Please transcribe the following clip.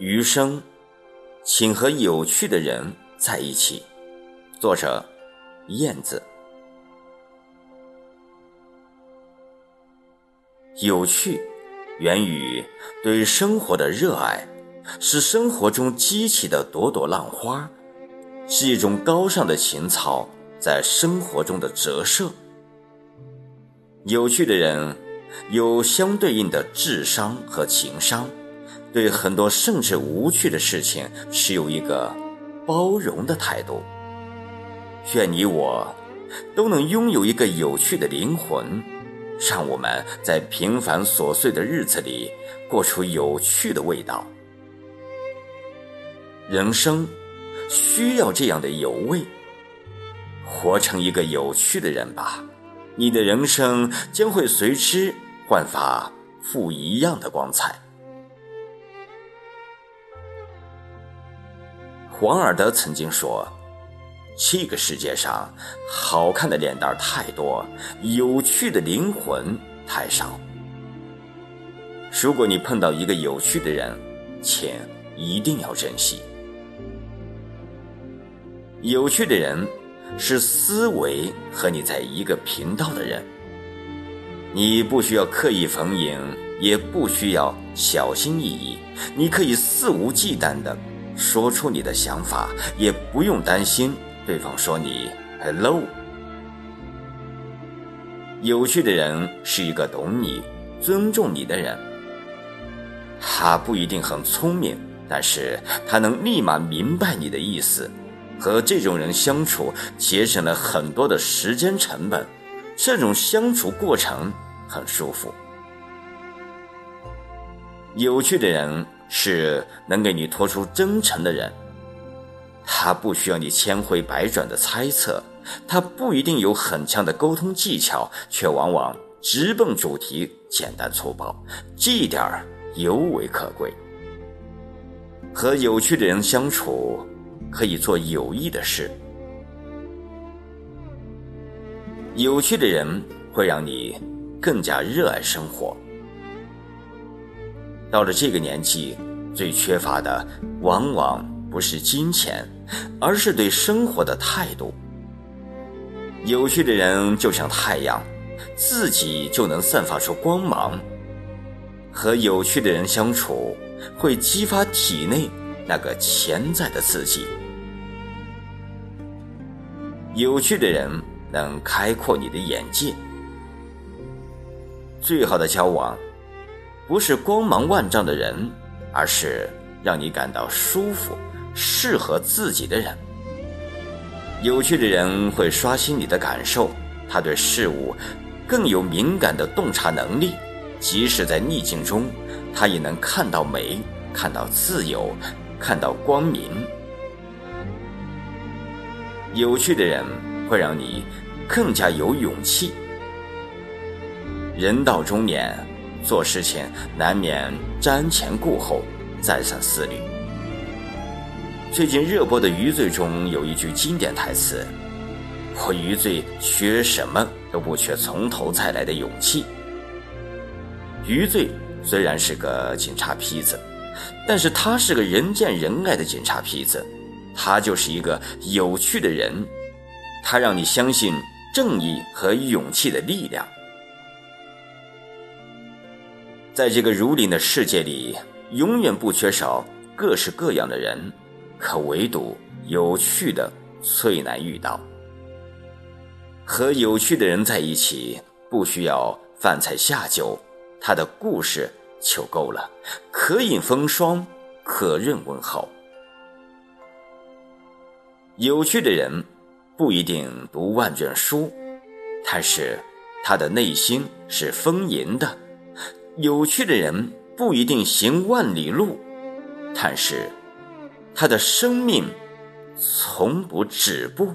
余生，请和有趣的人在一起。作者：燕子。有趣源于对生活的热爱，是生活中激起的朵朵浪花，是一种高尚的情操在生活中的折射。有趣的人有相对应的智商和情商。对很多甚至无趣的事情持有一个包容的态度。愿你我都能拥有一个有趣的灵魂，让我们在平凡琐碎的日子里过出有趣的味道。人生需要这样的有味，活成一个有趣的人吧，你的人生将会随之焕发不一样的光彩。王尔德曾经说：“这个世界上好看的脸蛋太多，有趣的灵魂太少。如果你碰到一个有趣的人，请一定要珍惜。有趣的人是思维和你在一个频道的人，你不需要刻意逢迎，也不需要小心翼翼，你可以肆无忌惮的。”说出你的想法，也不用担心对方说你 “hello”。有趣的人是一个懂你、尊重你的人。他不一定很聪明，但是他能立马明白你的意思。和这种人相处，节省了很多的时间成本，这种相处过程很舒服。有趣的人。是能给你托出真诚的人，他不需要你千回百转的猜测，他不一定有很强的沟通技巧，却往往直奔主题，简单粗暴，这一点儿尤为可贵。和有趣的人相处，可以做有益的事。有趣的人会让你更加热爱生活。到了这个年纪，最缺乏的往往不是金钱，而是对生活的态度。有趣的人就像太阳，自己就能散发出光芒。和有趣的人相处，会激发体内那个潜在的自己。有趣的人能开阔你的眼界。最好的交往。不是光芒万丈的人，而是让你感到舒服、适合自己的人。有趣的人会刷新你的感受，他对事物更有敏感的洞察能力，即使在逆境中，他也能看到美，看到自由，看到光明。有趣的人会让你更加有勇气。人到中年。做事情难免瞻前顾后，再三思虑。最近热播的《余罪》中有一句经典台词：“我余罪缺什么都不缺，从头再来的勇气。”余罪虽然是个警察坯子，但是他是个人见人爱的警察坯子，他就是一个有趣的人，他让你相信正义和勇气的力量。在这个如林的世界里，永远不缺少各式各样的人，可唯独有趣的最难遇到。和有趣的人在一起，不需要饭菜下酒，他的故事就够了，可饮风霜，可任问候。有趣的人不一定读万卷书，但是他的内心是丰盈的。有趣的人不一定行万里路，但是他的生命从不止步。